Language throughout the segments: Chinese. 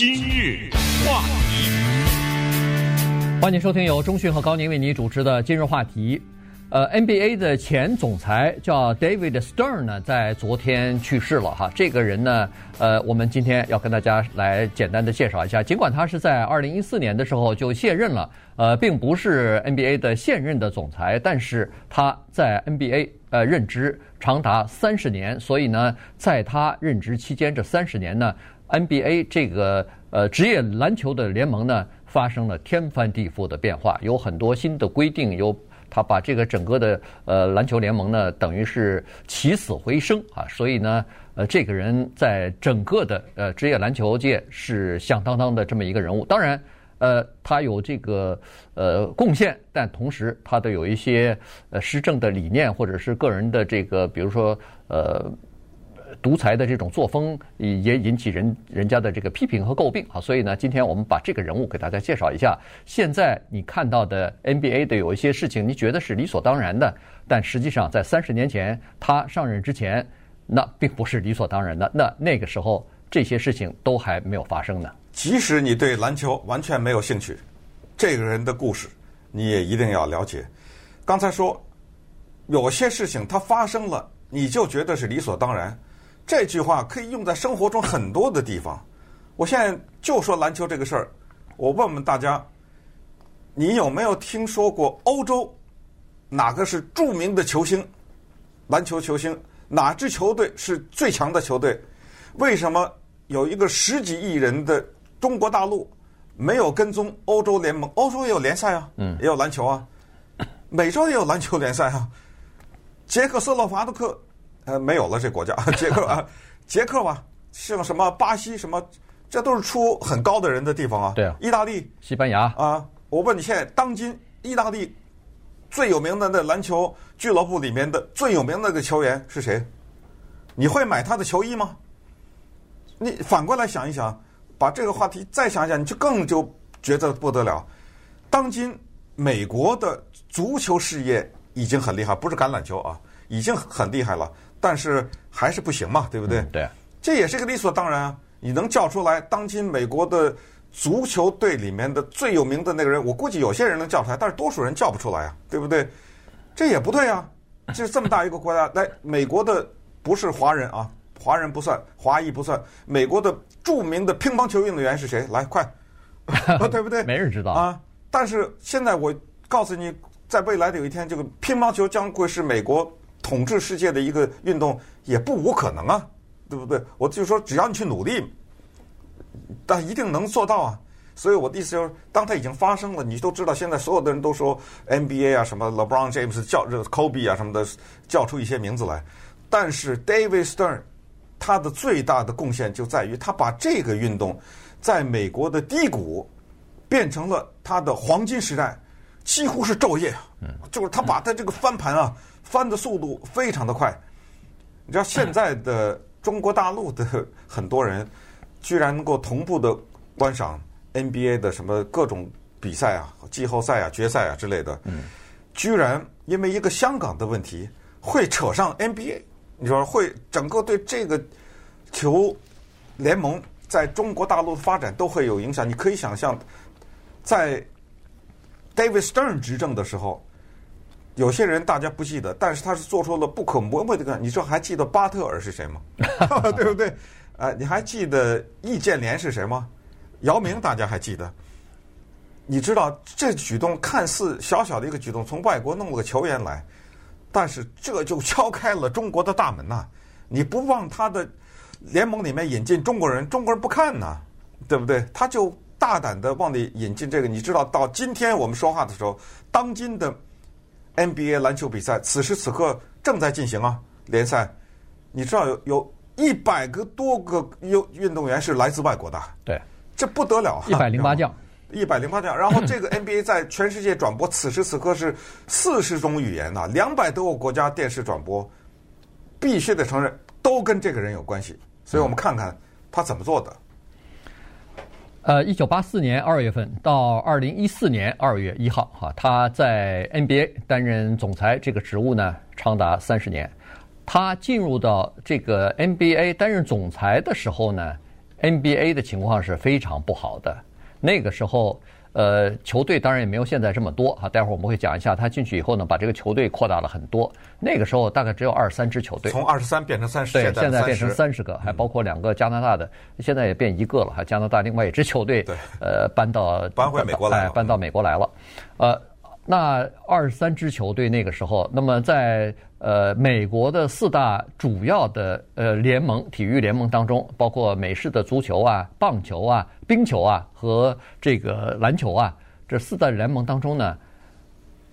今日话题，欢迎收听由中讯和高宁为你主持的今日话题。呃，NBA 的前总裁叫 David Stern 呢，在昨天去世了哈。这个人呢，呃，我们今天要跟大家来简单的介绍一下。尽管他是在二零一四年的时候就卸任了，呃，并不是 NBA 的现任的总裁，但是他在 NBA 呃任职长达三十年，所以呢，在他任职期间这三十年呢，NBA 这个呃职业篮球的联盟呢，发生了天翻地覆的变化，有很多新的规定，有。他把这个整个的呃篮球联盟呢，等于是起死回生啊，所以呢，呃，这个人在整个的呃职业篮球界是响当当的这么一个人物。当然，呃，他有这个呃贡献，但同时他都有一些呃施政的理念或者是个人的这个，比如说呃。独裁的这种作风也引起人人家的这个批评和诟病啊，所以呢，今天我们把这个人物给大家介绍一下。现在你看到的 NBA 的有一些事情，你觉得是理所当然的，但实际上在三十年前他上任之前，那并不是理所当然的。那那个时候这些事情都还没有发生呢。即使你对篮球完全没有兴趣，这个人的故事你也一定要了解。刚才说有些事情它发生了，你就觉得是理所当然。这句话可以用在生活中很多的地方。我现在就说篮球这个事儿，我问问大家，你有没有听说过欧洲哪个是著名的球星？篮球球星，哪支球队是最强的球队？为什么有一个十几亿人的中国大陆没有跟踪欧洲联盟？欧洲也有联赛啊，嗯，也有篮球啊，美洲也有篮球联赛啊，捷克斯洛伐克。呃，没有了这国家，捷克啊，捷克吧，像什么巴西什么，这都是出很高的人的地方啊。对啊。意大利、西班牙啊，我问你，现在当今意大利最有名的那篮球俱乐部里面的最有名的那个球员是谁？你会买他的球衣吗？你反过来想一想，把这个话题再想一想，你就更就觉得不得了。当今美国的足球事业已经很厉害，不是橄榄球啊，已经很厉害了。但是还是不行嘛，对不对？嗯、对，这也是个理所当然啊！你能叫出来当今美国的足球队里面的最有名的那个人，我估计有些人能叫出来，但是多数人叫不出来啊，对不对？这也不对啊！就是这么大一个国家，来，美国的不是华人啊，华人不算，华裔不算，美国的著名的乒乓球运动员是谁？来，快，对不对？没人知道啊！但是现在我告诉你，在未来的有一天，这个乒乓球将会是美国。统治世界的一个运动也不无可能啊，对不对？我就说只要你去努力，但一定能做到啊。所以我的意思就是，当它已经发生了，你都知道，现在所有的人都说 NBA 啊，什么 LeBron James 叫这个 Kobe 啊什么的，叫出一些名字来。但是 David Stern 他的最大的贡献就在于，他把这个运动在美国的低谷变成了他的黄金时代，几乎是昼夜，就是他把他这个翻盘啊。翻的速度非常的快，你知道现在的中国大陆的很多人，居然能够同步的观赏 NBA 的什么各种比赛啊、季后赛啊、决赛啊之类的，居然因为一个香港的问题会扯上 NBA，你说会整个对这个球联盟在中国大陆的发展都会有影响。你可以想象，在 David Stern 执政的时候。有些人大家不记得，但是他是做出了不可磨灭的。你说还记得巴特尔是谁吗？对不对？呃，你还记得易建联是谁吗？姚明大家还记得？你知道这举动看似小小的一个举动，从外国弄了个球员来，但是这就敲开了中国的大门呐！你不往他的联盟里面引进中国人，中国人不看呐，对不对？他就大胆的往里引进这个。你知道到今天我们说话的时候，当今的。NBA 篮球比赛此时此刻正在进行啊，联赛，你知道有有一百个多个运运动员是来自外国的，对，这不得了，一百零八将，一百零八将，然后这个 NBA 在全世界转播，此时此刻是四十种语言呐，两百多个国家电视转播，必须得承认都跟这个人有关系，所以我们看看他怎么做的。呃，一九八四年二月份到二零一四年二月一号，哈，他在 NBA 担任总裁这个职务呢，长达三十年。他进入到这个 NBA 担任总裁的时候呢，NBA 的情况是非常不好的。那个时候，呃，球队当然也没有现在这么多啊。待会儿我们会讲一下，他进去以后呢，把这个球队扩大了很多。那个时候大概只有二十三支球队，从二十三变成三十，对，现在变成三十个，还包括两个加拿大的，现在也变一个了，还加拿大另外一支球队，对，呃，搬到搬回美国来，搬到美国来了，呃。那二十三支球队那个时候，那么在呃美国的四大主要的呃联盟体育联盟当中，包括美式的足球啊、棒球啊、冰球啊和这个篮球啊，这四大联盟当中呢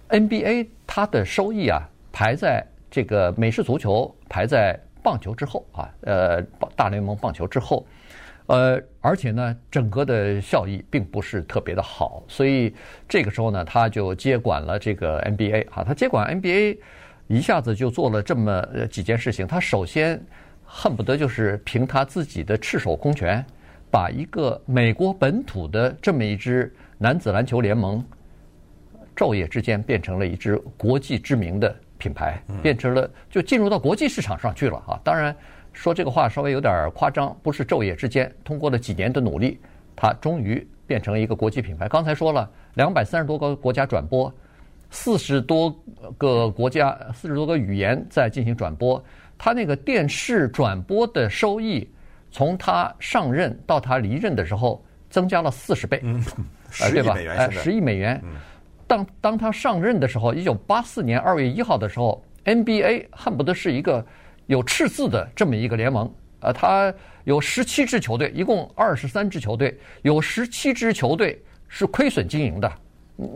，NBA 它的收益啊排在这个美式足球排在棒球之后啊，呃大联盟棒球之后。呃，而且呢，整个的效益并不是特别的好，所以这个时候呢，他就接管了这个 NBA 啊，他接管 NBA，一下子就做了这么几件事情。他首先恨不得就是凭他自己的赤手空拳，把一个美国本土的这么一支男子篮球联盟，昼夜之间变成了一支国际知名的品牌，变成了就进入到国际市场上去了啊，当然。说这个话稍微有点夸张，不是昼夜之间，通过了几年的努力，它终于变成了一个国际品牌。刚才说了，两百三十多个国家转播，四十多个国家、四十多个语言在进行转播。他那个电视转播的收益，从他上任到他离任的时候，增加了四十倍，嗯，十亿美元，哎，十亿美元。当当他上任的时候，一九八四年二月一号的时候，NBA 恨不得是一个。有赤字的这么一个联盟，呃，它有十七支球队，一共二十三支球队，有十七支球队是亏损经营的，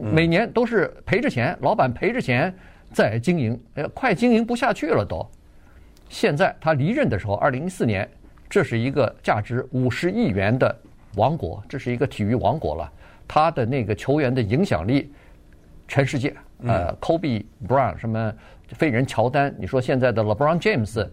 每年都是赔着钱，老板赔着钱在经营，呃，快经营不下去了都。现在他离任的时候，二零一四年，这是一个价值五十亿元的王国，这是一个体育王国了。他的那个球员的影响力，全世界，呃，Kobe Bryant 什么。废人乔丹，你说现在的 LeBron James，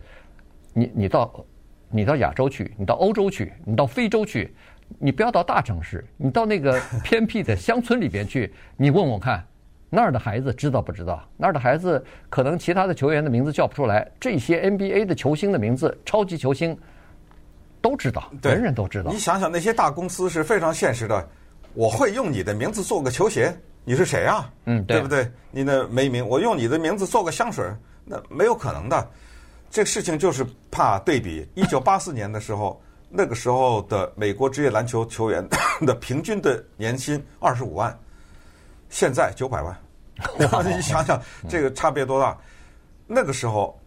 你你到你到亚洲去，你到欧洲去，你到非洲去，你不要到大城市，你到那个 偏僻的乡村里边去，你问问看，那儿的孩子知道不知道？那儿的孩子可能其他的球员的名字叫不出来，这些 NBA 的球星的名字，超级球星都知道，人人都知道。你想想那些大公司是非常现实的，我会用你的名字做个球鞋。你是谁啊？嗯，对，对不对？你的没名，我用你的名字做个香水，那没有可能的。这个事情就是怕对比。一九八四年的时候，那个时候的美国职业篮球球员 的平均的年薪二十五万，现在九百万。你想想这个差别多大？那个时候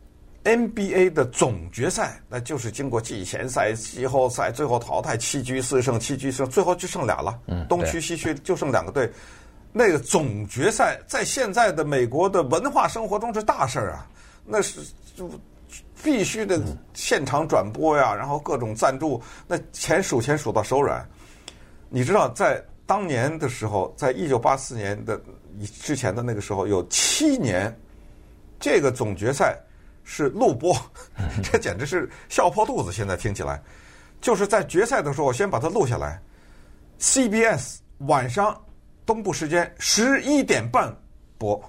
NBA 的总决赛，那就是经过季前赛、季后赛，最后淘汰七局四胜，七局四胜，最后就剩俩了。嗯，东区西区就剩两个队。那个总决赛在现在的美国的文化生活中是大事儿啊，那是就必须的现场转播呀，然后各种赞助，那钱数钱数到手软。你知道，在当年的时候，在一九八四年的之前的那个时候，有七年，这个总决赛是录播，这简直是笑破肚子。现在听起来，就是在决赛的时候，我先把它录下来，CBS 晚上。东部时间十一点半播，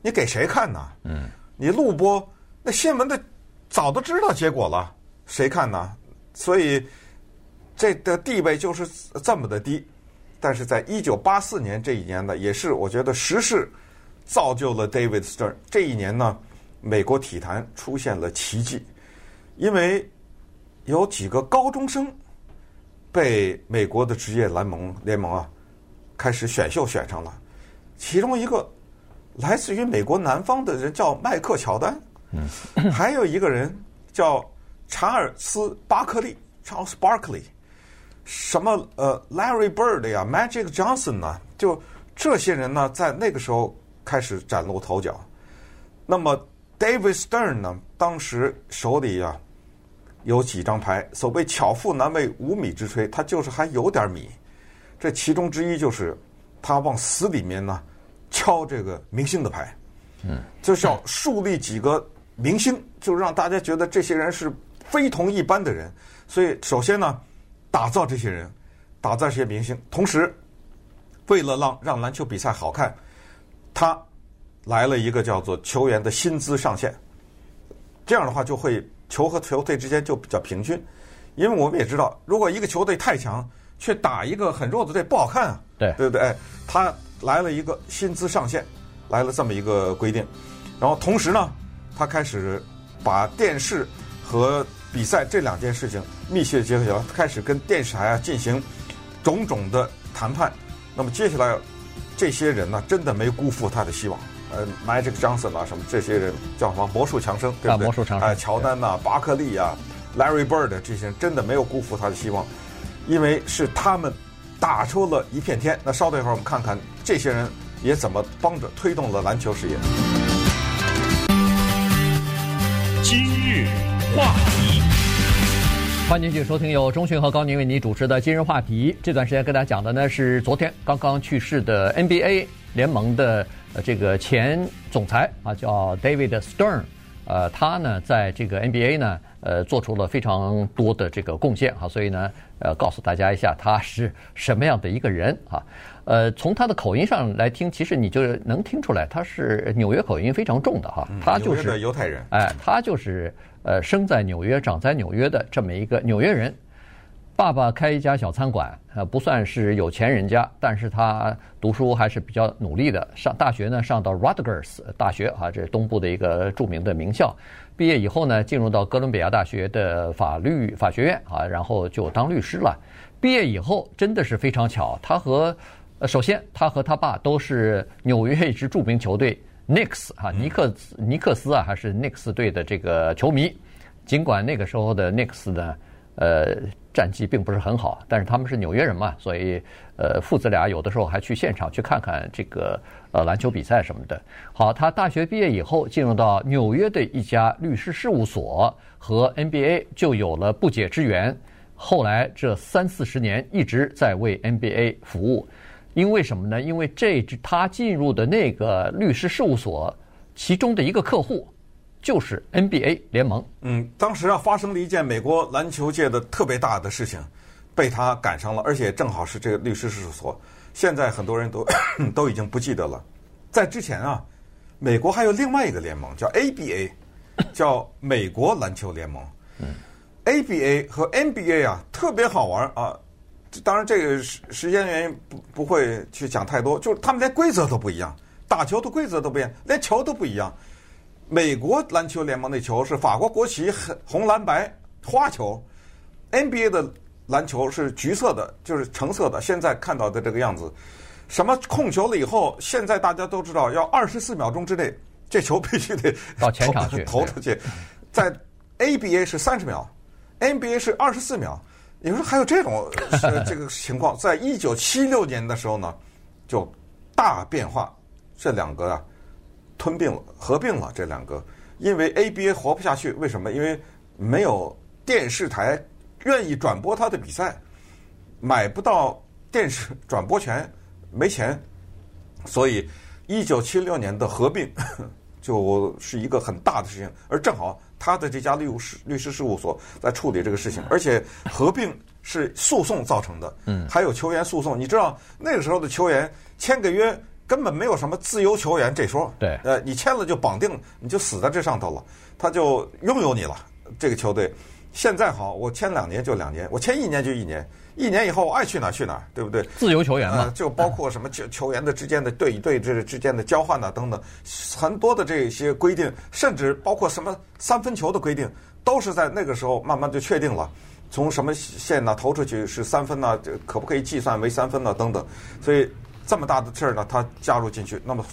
你给谁看呢？嗯，你录播，那新闻的早都知道结果了，谁看呢？所以这的地位就是这么的低。但是在一九八四年这一年呢，也是我觉得时势造就了 David Stern。这一年呢，美国体坛出现了奇迹，因为有几个高中生被美国的职业篮盟联盟啊。开始选秀选上了，其中一个来自于美国南方的人叫麦克乔丹，嗯，还有一个人叫查尔斯巴克利 （Charles Barkley），什么呃 Larry Bird 呀，Magic Johnson 呢？就这些人呢，在那个时候开始崭露头角。那么 David Stern 呢，当时手里呀有几张牌，所谓巧妇难为无米之炊，他就是还有点米。这其中之一就是，他往死里面呢敲这个明星的牌，嗯，就是要树立几个明星，就让大家觉得这些人是非同一般的人。所以首先呢，打造这些人，打造这些明星，同时为了让让篮球比赛好看，他来了一个叫做球员的薪资上限，这样的话就会球和球队之间就比较平均。因为我们也知道，如果一个球队太强，却打一个很弱的队，不好看啊。对对不对？哎，他来了一个薪资上限，来了这么一个规定，然后同时呢，他开始把电视和比赛这两件事情密切结合起来，开始跟电视台啊进行种种的谈判。那么接下来，这些人呢，真的没辜负他的希望。呃，Magic Johnson 啊，什么这些人叫什么魔术强生，对不对？啊，魔术强生。哎，乔丹呐、啊，巴克利啊，Larry Bird 这些人真的没有辜负他的希望，因为是他们打出了一片天。那稍等一会儿，我们看看这些人也怎么帮着推动了篮球事业。今日话题，欢迎继续收听由中讯和高宁为你主持的今日话题。这段时间跟大家讲的呢是昨天刚刚去世的 NBA 联盟的。呃，这个前总裁啊，叫 David Stern，呃，他呢，在这个 NBA 呢，呃，做出了非常多的这个贡献哈，所以呢，呃，告诉大家一下他是什么样的一个人啊。呃，从他的口音上来听，其实你就能听出来，他是纽约口音非常重的哈。他就是犹太人，哎，他就是呃，生在纽约、长在纽约的这么一个纽约人。爸爸开一家小餐馆，呃，不算是有钱人家，但是他读书还是比较努力的。上大学呢，上到 Rutgers 大学啊，这是东部的一个著名的名校。毕业以后呢，进入到哥伦比亚大学的法律法学院啊，然后就当律师了。毕业以后真的是非常巧，他和呃，首先他和他爸都是纽约一支著名球队 Knicks 啊，尼克尼克斯啊，还是 Knicks 队的这个球迷。尽管那个时候的 Knicks 呢，呃。战绩并不是很好，但是他们是纽约人嘛，所以呃父子俩有的时候还去现场去看看这个呃篮球比赛什么的。好，他大学毕业以后进入到纽约的一家律师事务所，和 NBA 就有了不解之缘。后来这三四十年一直在为 NBA 服务，因为什么呢？因为这他进入的那个律师事务所其中的一个客户。就是 NBA 联盟。嗯，当时啊发生了一件美国篮球界的特别大的事情，被他赶上了，而且正好是这个律师事务所。现在很多人都 都已经不记得了。在之前啊，美国还有另外一个联盟叫 ABA，叫美国篮球联盟。嗯，ABA 和 NBA 啊特别好玩啊。当然这个时时间原因不不会去讲太多，就是他们连规则都不一样，打球的规则都不一样，连球都不一样。美国篮球联盟那球是法国国旗红蓝白花球，NBA 的篮球是橘色的，就是橙色的。现在看到的这个样子，什么控球了以后，现在大家都知道要二十四秒钟之内，这球必须得到前场去 投出去。在 ABA 是三十秒，NBA 是二十四秒。你说还有这种 这个情况？在一九七六年的时候呢，就大变化，这两个啊。吞并了，合并了这两个，因为 ABA 活不下去，为什么？因为没有电视台愿意转播他的比赛，买不到电视转播权，没钱，所以一九七六年的合并就 是一个很大的事情，而正好他的这家律师律师事务所在处理这个事情，而且合并是诉讼造成的，嗯，还有球员诉讼，你知道那个时候的球员签个约。根本没有什么自由球员这说，对，呃，你签了就绑定，你就死在这上头了，他就拥有你了。这个球队现在好，我签两年就两年，我签一年就一年，一年以后我爱去哪儿去哪儿，对不对？自由球员嘛，呃，就包括什么球球员的之间的队与队之之间的交换呐等等，很多的这些规定，甚至包括什么三分球的规定，都是在那个时候慢慢就确定了，从什么线呢投出去是三分呢，这可不可以计算为三分呢等等，所以。这么大的事儿呢，他加入进去，那么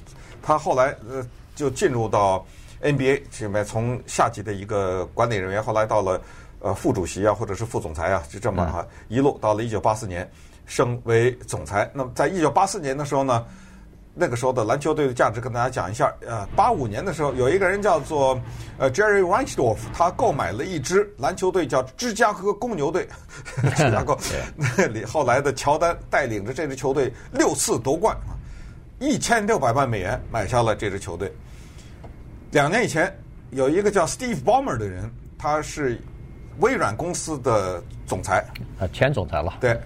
他后来呃就进入到 NBA 里面，从下级的一个管理人员，后来到了呃副主席啊，或者是副总裁啊，就这么哈一路到了一九八四年升为总裁。那么在一九八四年的时候呢。那个时候的篮球队的价值跟大家讲一下。呃，八五年的时候，有一个人叫做呃 Jerry Reinsdorf，他购买了一支篮球队，叫芝加哥公牛队。芝加哥那里后来的乔丹带领着这支球队六次夺冠，一千六百万美元买下了这支球队。两年以前，有一个叫 Steve Ballmer 的人，他是微软公司的总裁，啊，前总裁了。对，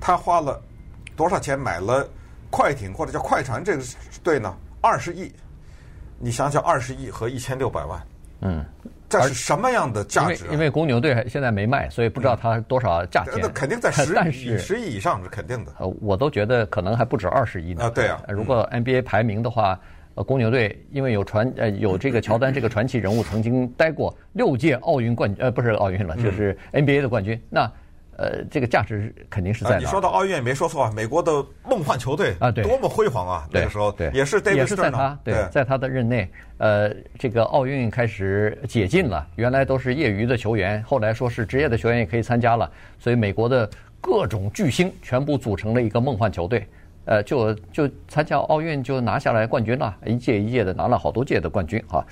他花了多少钱买了？快艇或者叫快船这个队呢，二十亿，你想想二十亿和一千六百万，嗯，这是什么样的价值、啊？因为因为公牛队现在没卖，所以不知道它多少价钱。那、嗯、肯定在 十十亿以上是肯定的。呃，我都觉得可能还不止二十亿呢。啊，对啊。如果 NBA 排名的话，呃，公牛队因为有传呃有这个乔丹这个传奇人物曾经待过六届奥运冠军，呃，不是奥运了，就是 NBA 的冠军。嗯、那呃，这个价值肯定是在、啊。你说到奥运也没说错啊，美国的梦幻球队啊，对，多么辉煌啊！那个时候对，也是 David 也是在他对，对，在他的任内，呃，这个奥运开始解禁了，原来都是业余的球员，后来说是职业的球员也可以参加了，所以美国的各种巨星全部组成了一个梦幻球队，呃，就就参加奥运就拿下来冠军了，一届一届的拿了好多届的冠军啊，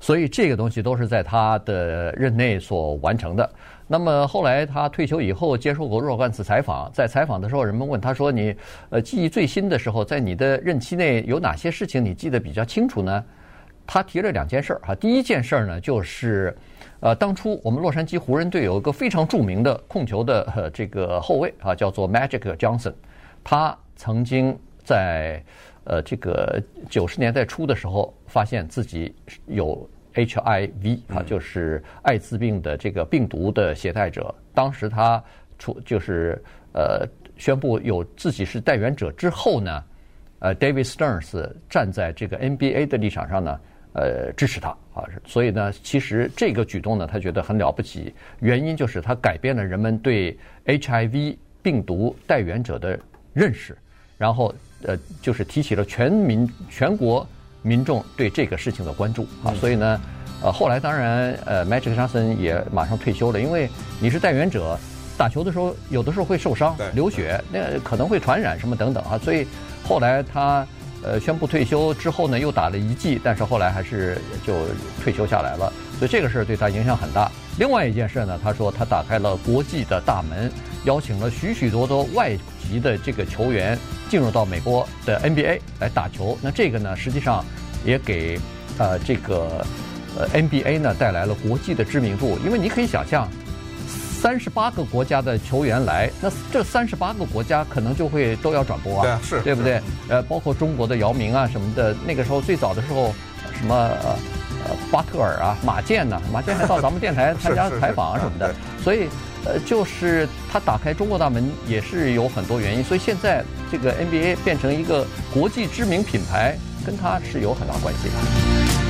所以这个东西都是在他的任内所完成的。那么后来他退休以后接受过若干次采访，在采访的时候，人们问他说：“你呃记忆最新的时候，在你的任期内有哪些事情你记得比较清楚呢？”他提了两件事儿哈。第一件事儿呢，就是呃当初我们洛杉矶湖人队有一个非常著名的控球的呃这个后卫啊，叫做 Magic Johnson，他曾经在呃这个九十年代初的时候发现自己有。HIV 啊，就是艾滋病的这个病毒的携带者。当时他出就是呃宣布有自己是代言者之后呢，呃，David Sterns 站在这个 NBA 的立场上呢，呃，支持他啊。所以呢，其实这个举动呢，他觉得很了不起，原因就是他改变了人们对 HIV 病毒代言者的认识，然后呃，就是提起了全民全国。民众对这个事情的关注啊，所以呢，呃，后来当然，呃，Magic Johnson 也马上退休了，因为你是代言者，打球的时候有的时候会受伤、流血，那可能会传染什么等等啊，所以后来他呃宣布退休之后呢，又打了一季，但是后来还是就退休下来了，所以这个事儿对他影响很大。另外一件事呢，他说他打开了国际的大门，邀请了许许多多外籍的这个球员进入到美国的 NBA 来打球。那这个呢，实际上也给呃这个呃 NBA 呢带来了国际的知名度。因为你可以想象，三十八个国家的球员来，那这三十八个国家可能就会都要转播啊，对啊，是，对不对？呃，包括中国的姚明啊什么的，那个时候最早的时候，什么。呃呃，巴特尔啊，马健呐，马健还到咱们电台参加 采访啊什么的，所以，呃，就是他打开中国大门也是有很多原因，所以现在这个 NBA 变成一个国际知名品牌，跟他是有很大关系的。